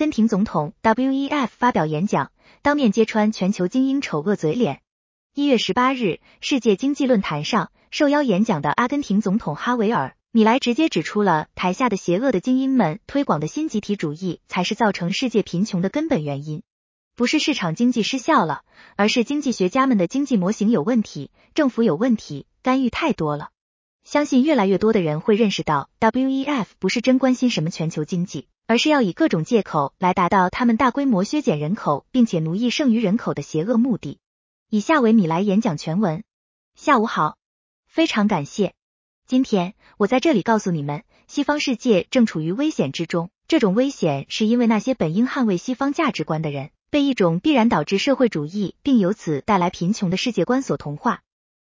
根廷总统 WEF 发表演讲，当面揭穿全球精英丑恶嘴脸。一月十八日，世界经济论坛上受邀演讲的阿根廷总统哈维尔。米莱直接指出了台下的邪恶的精英们推广的新集体主义才是造成世界贫穷的根本原因，不是市场经济失效了，而是经济学家们的经济模型有问题，政府有问题，干预太多了。相信越来越多的人会认识到，WEF 不是真关心什么全球经济，而是要以各种借口来达到他们大规模削减人口并且奴役剩余人口的邪恶目的。以下为米莱演讲全文。下午好，非常感谢。今天我在这里告诉你们，西方世界正处于危险之中。这种危险是因为那些本应捍卫西方价值观的人，被一种必然导致社会主义并由此带来贫穷的世界观所同化。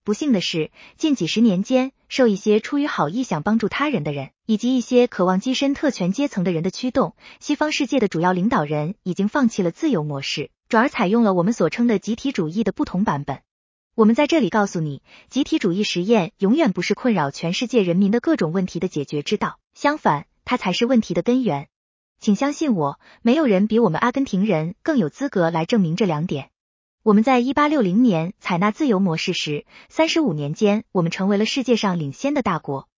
不幸的是，近几十年间，受一些出于好意想帮助他人的人，以及一些渴望跻身特权阶层的人的驱动，西方世界的主要领导人已经放弃了自由模式，转而采用了我们所称的集体主义的不同版本。我们在这里告诉你，集体主义实验永远不是困扰全世界人民的各种问题的解决之道，相反，它才是问题的根源。请相信我，没有人比我们阿根廷人更有资格来证明这两点。我们在一八六零年采纳自由模式时，三十五年间，我们成为了世界上领先的大国。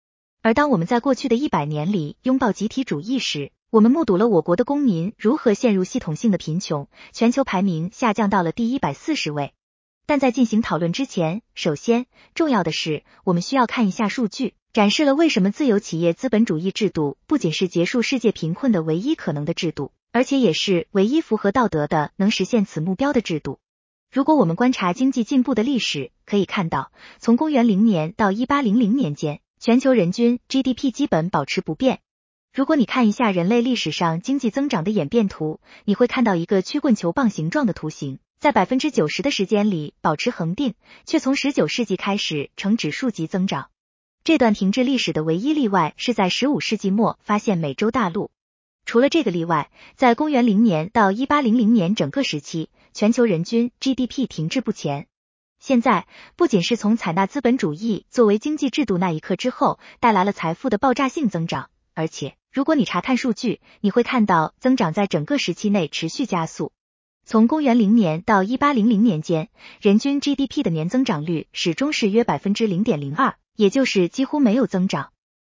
而当我们在过去的一百年里拥抱集体主义时，我们目睹了我国的公民如何陷入系统性的贫穷，全球排名下降到了第一百四十位。但在进行讨论之前，首先重要的是，我们需要看一下数据，展示了为什么自由企业资本主义制度不仅是结束世界贫困的唯一可能的制度，而且也是唯一符合道德的能实现此目标的制度。如果我们观察经济进步的历史，可以看到，从公元零年到一八零零年间，全球人均 GDP 基本保持不变。如果你看一下人类历史上经济增长的演变图，你会看到一个曲棍球棒形状的图形。在百分之九十的时间里保持恒定，却从十九世纪开始呈指数级增长。这段停滞历史的唯一例外是在十五世纪末发现美洲大陆。除了这个例外，在公元零年到一八零零年整个时期，全球人均 GDP 停滞不前。现在不仅是从采纳资本主义作为经济制度那一刻之后带来了财富的爆炸性增长，而且如果你查看数据，你会看到增长在整个时期内持续加速。从公元零年到一八零零年间，人均 GDP 的年增长率始终是约百分之零点零二，也就是几乎没有增长。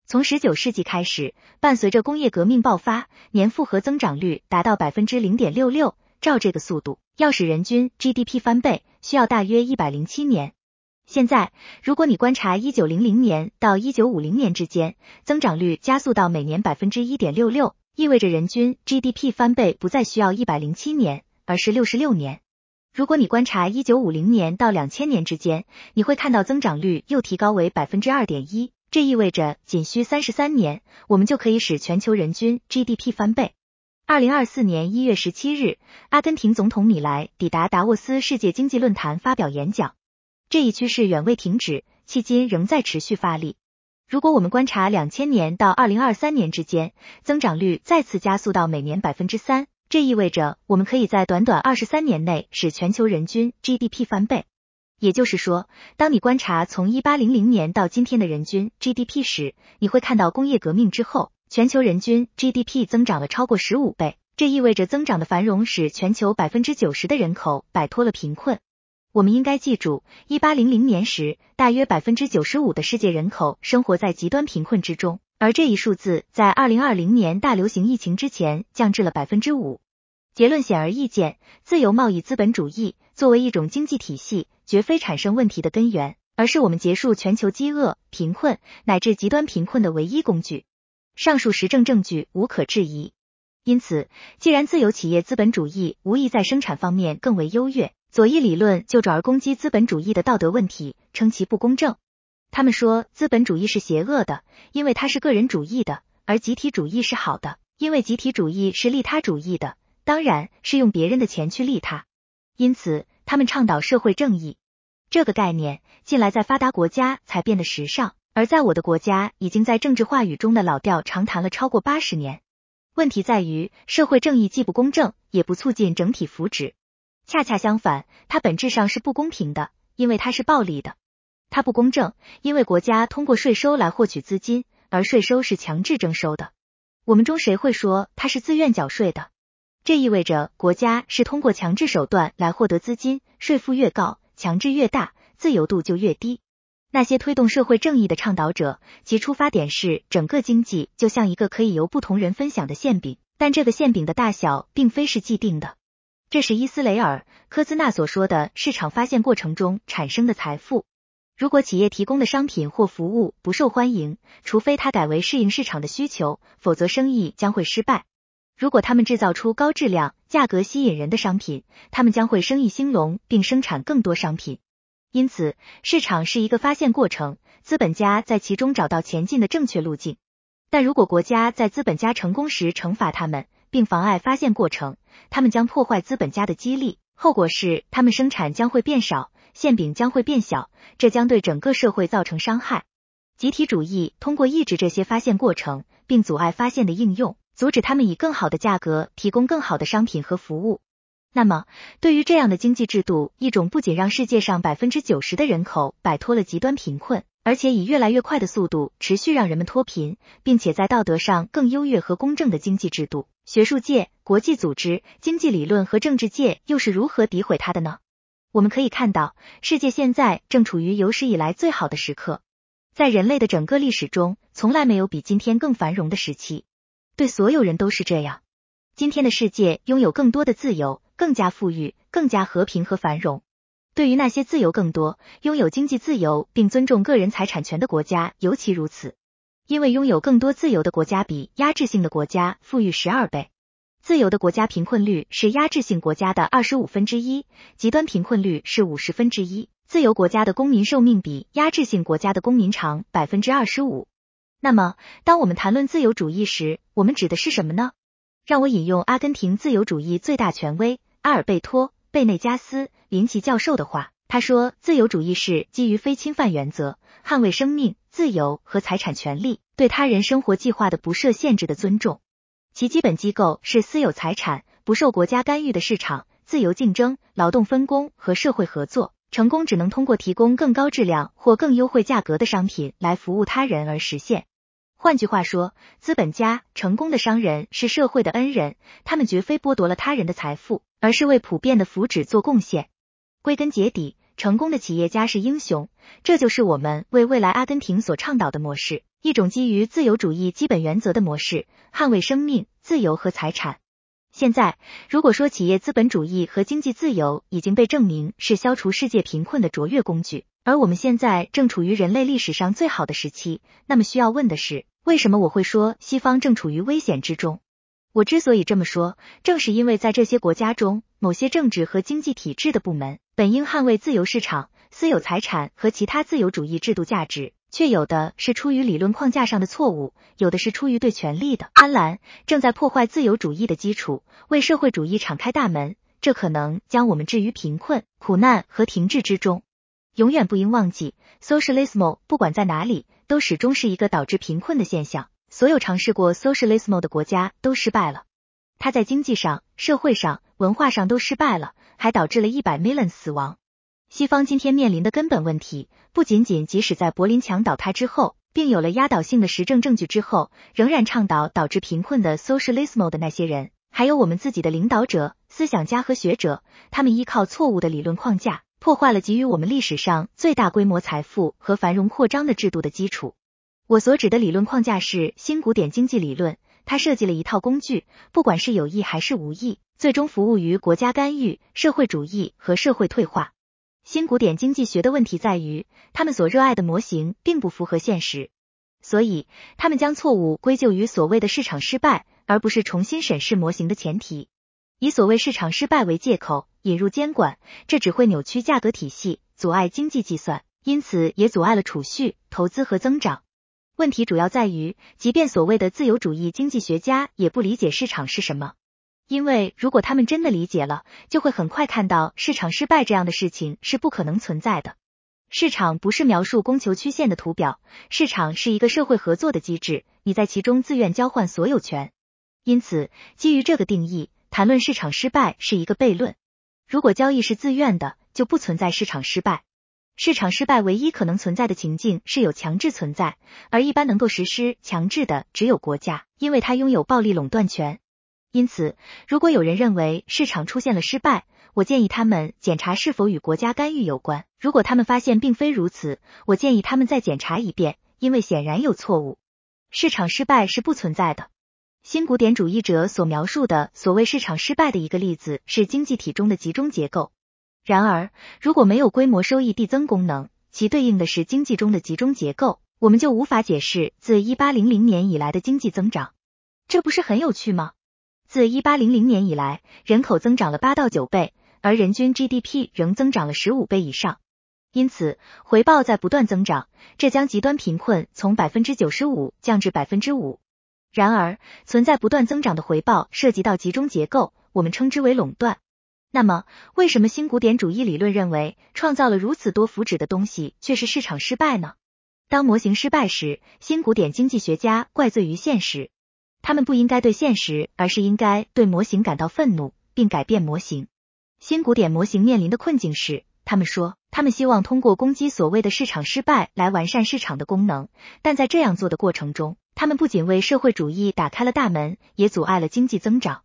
从十九世纪开始，伴随着工业革命爆发，年复合增长率达到百分之零点六六。照这个速度，要使人均 GDP 翻倍，需要大约一百零七年。现在，如果你观察一九零零年到一九五零年之间，增长率加速到每年百分之一点六六，意味着人均 GDP 翻倍不再需要一百零七年。而是六十六年。如果你观察一九五零年到两千年之间，你会看到增长率又提高为百分之二点一，这意味着仅需三十三年，我们就可以使全球人均 GDP 翻倍。二零二四年一月十七日，阿根廷总统米莱抵达达沃斯世界经济论坛发表演讲。这一趋势远未停止，迄今仍在持续发力。如果我们观察两千年到二零二三年之间，增长率再次加速到每年百分之三。这意味着我们可以在短短二十三年内使全球人均 GDP 翻倍。也就是说，当你观察从一八零零年到今天的人均 GDP 时，你会看到工业革命之后，全球人均 GDP 增长了超过十五倍。这意味着增长的繁荣使全球百分之九十的人口摆脱了贫困。我们应该记住，一八零零年时，大约百分之九十五的世界人口生活在极端贫困之中。而这一数字在二零二零年大流行疫情之前降至了百分之五。结论显而易见，自由贸易资本主义作为一种经济体系，绝非产生问题的根源，而是我们结束全球饥饿、贫困乃至极端贫困的唯一工具。上述实证证据无可置疑。因此，既然自由企业资本主义无疑在生产方面更为优越，左翼理论就转而攻击资本主义的道德问题，称其不公正。他们说资本主义是邪恶的，因为它是个人主义的；而集体主义是好的，因为集体主义是利他主义的，当然是用别人的钱去利他。因此，他们倡导社会正义这个概念，近来在发达国家才变得时尚，而在我的国家已经在政治话语中的老调常谈了超过八十年。问题在于，社会正义既不公正，也不促进整体福祉。恰恰相反，它本质上是不公平的，因为它是暴力的。它不公正，因为国家通过税收来获取资金，而税收是强制征收的。我们中谁会说他是自愿缴税的？这意味着国家是通过强制手段来获得资金，税负越高，强制越大，自由度就越低。那些推动社会正义的倡导者，其出发点是整个经济就像一个可以由不同人分享的馅饼，但这个馅饼的大小并非是既定的。这是伊斯雷尔科兹纳所说的市场发现过程中产生的财富。如果企业提供的商品或服务不受欢迎，除非它改为适应市场的需求，否则生意将会失败。如果他们制造出高质量、价格吸引人的商品，他们将会生意兴隆，并生产更多商品。因此，市场是一个发现过程，资本家在其中找到前进的正确路径。但如果国家在资本家成功时惩罚他们，并妨碍发现过程，他们将破坏资本家的激励，后果是他们生产将会变少，馅饼将会变小，这将对整个社会造成伤害。集体主义通过抑制这些发现过程，并阻碍发现的应用。阻止他们以更好的价格提供更好的商品和服务。那么，对于这样的经济制度，一种不仅让世界上百分之九十的人口摆脱了极端贫困，而且以越来越快的速度持续让人们脱贫，并且在道德上更优越和公正的经济制度，学术界、国际组织、经济理论和政治界又是如何诋毁它的呢？我们可以看到，世界现在正处于有史以来最好的时刻，在人类的整个历史中，从来没有比今天更繁荣的时期。对所有人都是这样。今天的世界拥有更多的自由，更加富裕，更加和平和繁荣。对于那些自由更多、拥有经济自由并尊重个人财产权的国家尤其如此，因为拥有更多自由的国家比压制性的国家富裕十二倍。自由的国家贫困率是压制性国家的二十五分之一，极端贫困率是五十分之一。自由国家的公民寿命比压制性国家的公民长百分之二十五。那么，当我们谈论自由主义时，我们指的是什么呢？让我引用阿根廷自由主义最大权威阿尔贝托·贝内加斯·林奇教授的话，他说：“自由主义是基于非侵犯原则，捍卫生命、自由和财产权利，对他人生活计划的不设限制的尊重。其基本机构是私有财产、不受国家干预的市场、自由竞争、劳动分工和社会合作。成功只能通过提供更高质量或更优惠价格的商品来服务他人而实现。”换句话说，资本家、成功的商人是社会的恩人，他们绝非剥夺了他人的财富，而是为普遍的福祉做贡献。归根结底，成功的企业家是英雄，这就是我们为未来阿根廷所倡导的模式，一种基于自由主义基本原则的模式，捍卫生命、自由和财产。现在，如果说企业资本主义和经济自由已经被证明是消除世界贫困的卓越工具，而我们现在正处于人类历史上最好的时期，那么需要问的是，为什么我会说西方正处于危险之中？我之所以这么说，正是因为在这些国家中，某些政治和经济体制的部门本应捍卫自由市场、私有财产和其他自由主义制度价值。却有的是出于理论框架上的错误，有的是出于对权力的贪婪，正在破坏自由主义的基础，为社会主义敞开大门。这可能将我们置于贫困、苦难和停滞之中。永远不应忘记 Socialismo 不管在哪里，都始终是一个导致贫困的现象。所有尝试过 Socialismo 的国家都失败了，它在经济上、社会上、文化上都失败了，还导致了一百 million 死亡。西方今天面临的根本问题，不仅仅即使在柏林墙倒塌之后，并有了压倒性的实证证据之后，仍然倡导导致贫困的 Socialismo 的那些人，还有我们自己的领导者、思想家和学者，他们依靠错误的理论框架，破坏了给予我们历史上最大规模财富和繁荣扩张的制度的基础。我所指的理论框架是新古典经济理论，它设计了一套工具，不管是有意还是无意，最终服务于国家干预、社会主义和社会退化。新古典经济学的问题在于，他们所热爱的模型并不符合现实，所以他们将错误归咎于所谓的市场失败，而不是重新审视模型的前提。以所谓市场失败为借口引入监管，这只会扭曲价格体系，阻碍经济计算，因此也阻碍了储蓄、投资和增长。问题主要在于，即便所谓的自由主义经济学家也不理解市场是什么。因为如果他们真的理解了，就会很快看到市场失败这样的事情是不可能存在的。市场不是描述供求曲线的图表，市场是一个社会合作的机制，你在其中自愿交换所有权。因此，基于这个定义，谈论市场失败是一个悖论。如果交易是自愿的，就不存在市场失败。市场失败唯一可能存在的情境是有强制存在，而一般能够实施强制的只有国家，因为它拥有暴力垄断权。因此，如果有人认为市场出现了失败，我建议他们检查是否与国家干预有关。如果他们发现并非如此，我建议他们再检查一遍，因为显然有错误。市场失败是不存在的。新古典主义者所描述的所谓市场失败的一个例子是经济体中的集中结构。然而，如果没有规模收益递增功能，其对应的是经济中的集中结构，我们就无法解释自一八零零年以来的经济增长。这不是很有趣吗？自一八零零年以来，人口增长了八到九倍，而人均 GDP 仍增长了十五倍以上。因此，回报在不断增长，这将极端贫困从百分之九十五降至百分之五。然而，存在不断增长的回报涉及到集中结构，我们称之为垄断。那么，为什么新古典主义理论认为创造了如此多福祉的东西却是市场失败呢？当模型失败时，新古典经济学家怪罪于现实。他们不应该对现实，而是应该对模型感到愤怒，并改变模型。新古典模型面临的困境是，他们说。他们希望通过攻击所谓的市场失败来完善市场的功能，但在这样做的过程中，他们不仅为社会主义打开了大门，也阻碍了经济增长。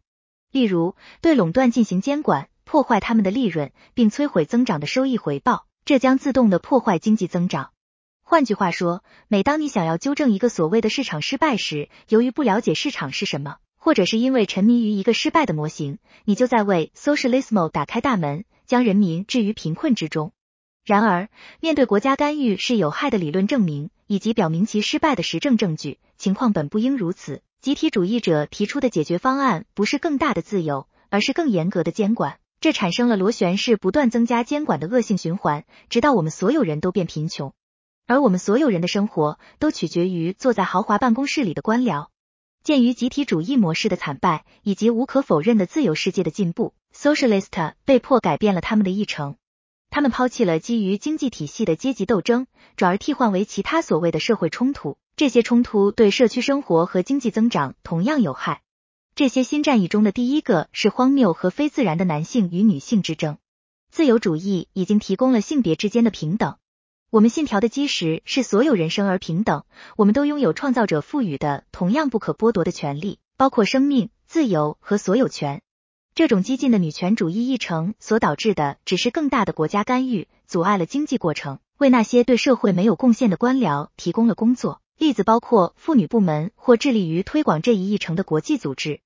例如，对垄断进行监管，破坏他们的利润，并摧毁增长的收益回报，这将自动的破坏经济增长。换句话说，每当你想要纠正一个所谓的市场失败时，由于不了解市场是什么，或者是因为沉迷于一个失败的模型，你就在为 socialism 打开大门，将人民置于贫困之中。然而，面对国家干预是有害的理论证明以及表明其失败的实证证据，情况本不应如此。集体主义者提出的解决方案不是更大的自由，而是更严格的监管。这产生了螺旋式不断增加监管的恶性循环，直到我们所有人都变贫穷，而我们所有人的生活都取决于坐在豪华办公室里的官僚。鉴于集体主义模式的惨败以及无可否认的自由世界的进步，socialist 被迫改变了他们的议程。他们抛弃了基于经济体系的阶级斗争，转而替换为其他所谓的社会冲突。这些冲突对社区生活和经济增长同样有害。这些新战役中的第一个是荒谬和非自然的男性与女性之争。自由主义已经提供了性别之间的平等。我们信条的基石是所有人生而平等，我们都拥有创造者赋予的同样不可剥夺的权利，包括生命、自由和所有权。这种激进的女权主义议程所导致的，只是更大的国家干预，阻碍了经济过程，为那些对社会没有贡献的官僚提供了工作。例子包括妇女部门或致力于推广这一议程的国际组织。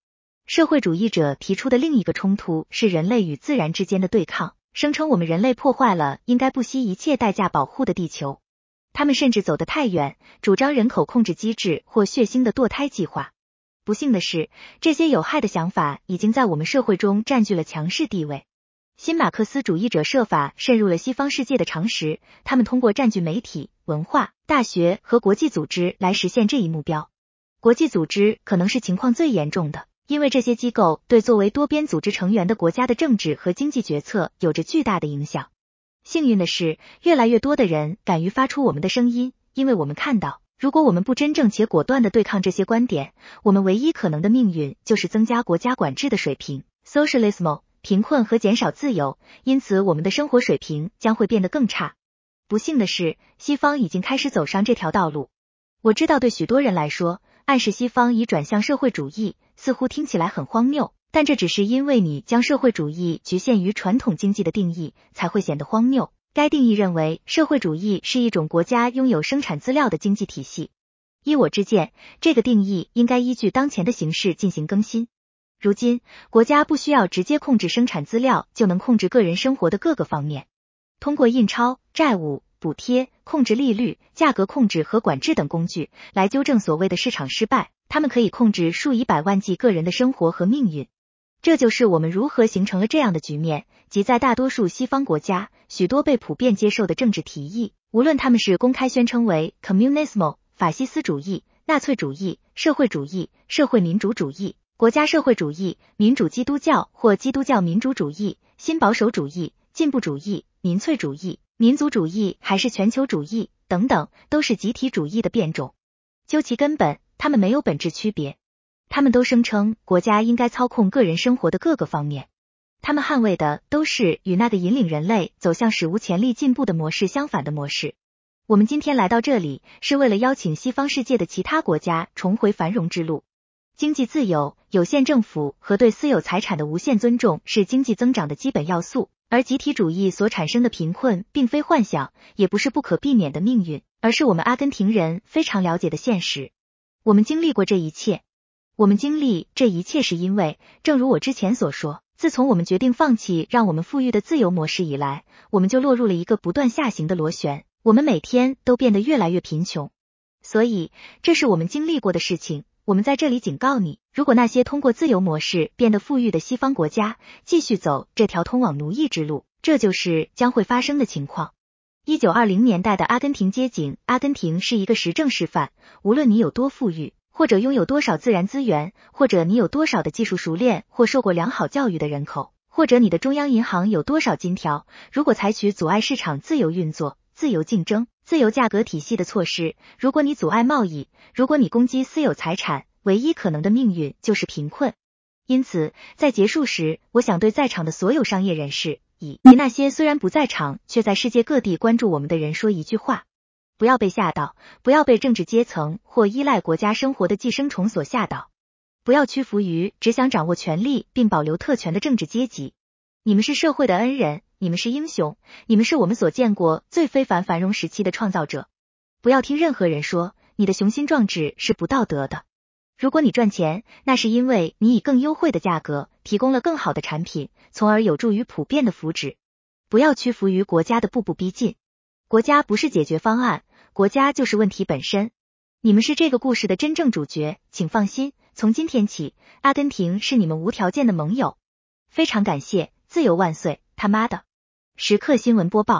社会主义者提出的另一个冲突是人类与自然之间的对抗，声称我们人类破坏了应该不惜一切代价保护的地球。他们甚至走得太远，主张人口控制机制或血腥的堕胎计划。不幸的是，这些有害的想法已经在我们社会中占据了强势地位。新马克思主义者设法渗入了西方世界的常识，他们通过占据媒体、文化、大学和国际组织来实现这一目标。国际组织可能是情况最严重的，因为这些机构对作为多边组织成员的国家的政治和经济决策有着巨大的影响。幸运的是，越来越多的人敢于发出我们的声音，因为我们看到。如果我们不真正且果断的对抗这些观点，我们唯一可能的命运就是增加国家管制的水平，socialism，贫困和减少自由，因此我们的生活水平将会变得更差。不幸的是，西方已经开始走上这条道路。我知道对许多人来说，暗示西方已转向社会主义似乎听起来很荒谬，但这只是因为你将社会主义局限于传统经济的定义才会显得荒谬。该定义认为，社会主义是一种国家拥有生产资料的经济体系。依我之见，这个定义应该依据当前的形势进行更新。如今，国家不需要直接控制生产资料，就能控制个人生活的各个方面。通过印钞、债务、补贴、控制利率、价格控制和管制等工具来纠正所谓的市场失败，他们可以控制数以百万计个人的生活和命运。这就是我们如何形成了这样的局面，即在大多数西方国家，许多被普遍接受的政治提议，无论他们是公开宣称为 communism 法西斯主义、纳粹主义、社会主义、社会民主主义、国家社会主义、民主基督教或基督教民主主义、新保守主义、进步主义、民粹主义、民族主义还是全球主义等等，都是集体主义的变种。究其根本，他们没有本质区别。他们都声称国家应该操控个人生活的各个方面，他们捍卫的都是与那个引领人类走向史无前例进步的模式相反的模式。我们今天来到这里，是为了邀请西方世界的其他国家重回繁荣之路。经济自由、有限政府和对私有财产的无限尊重是经济增长的基本要素，而集体主义所产生的贫困并非幻想，也不是不可避免的命运，而是我们阿根廷人非常了解的现实。我们经历过这一切，我们经历这一切是因为，正如我之前所说，自从我们决定放弃让我们富裕的自由模式以来，我们就落入了一个不断下行的螺旋，我们每天都变得越来越贫穷。所以，这是我们经历过的事情。我们在这里警告你，如果那些通过自由模式变得富裕的西方国家继续走这条通往奴役之路，这就是将会发生的情况。一九二零年代的阿根廷街景，阿根廷是一个实证示范。无论你有多富裕，或者拥有多少自然资源，或者你有多少的技术熟练或受过良好教育的人口，或者你的中央银行有多少金条，如果采取阻碍市场自由运作、自由竞争。自由价格体系的措施，如果你阻碍贸易，如果你攻击私有财产，唯一可能的命运就是贫困。因此，在结束时，我想对在场的所有商业人士，以及那些虽然不在场却在世界各地关注我们的人说一句话：不要被吓到，不要被政治阶层或依赖国家生活的寄生虫所吓倒，不要屈服于只想掌握权力并保留特权的政治阶级。你们是社会的恩人。你们是英雄，你们是我们所见过最非凡繁荣时期的创造者。不要听任何人说你的雄心壮志是不道德的。如果你赚钱，那是因为你以更优惠的价格提供了更好的产品，从而有助于普遍的福祉。不要屈服于国家的步步逼近，国家不是解决方案，国家就是问题本身。你们是这个故事的真正主角，请放心，从今天起，阿根廷是你们无条件的盟友。非常感谢，自由万岁，他妈的！时刻新闻播报。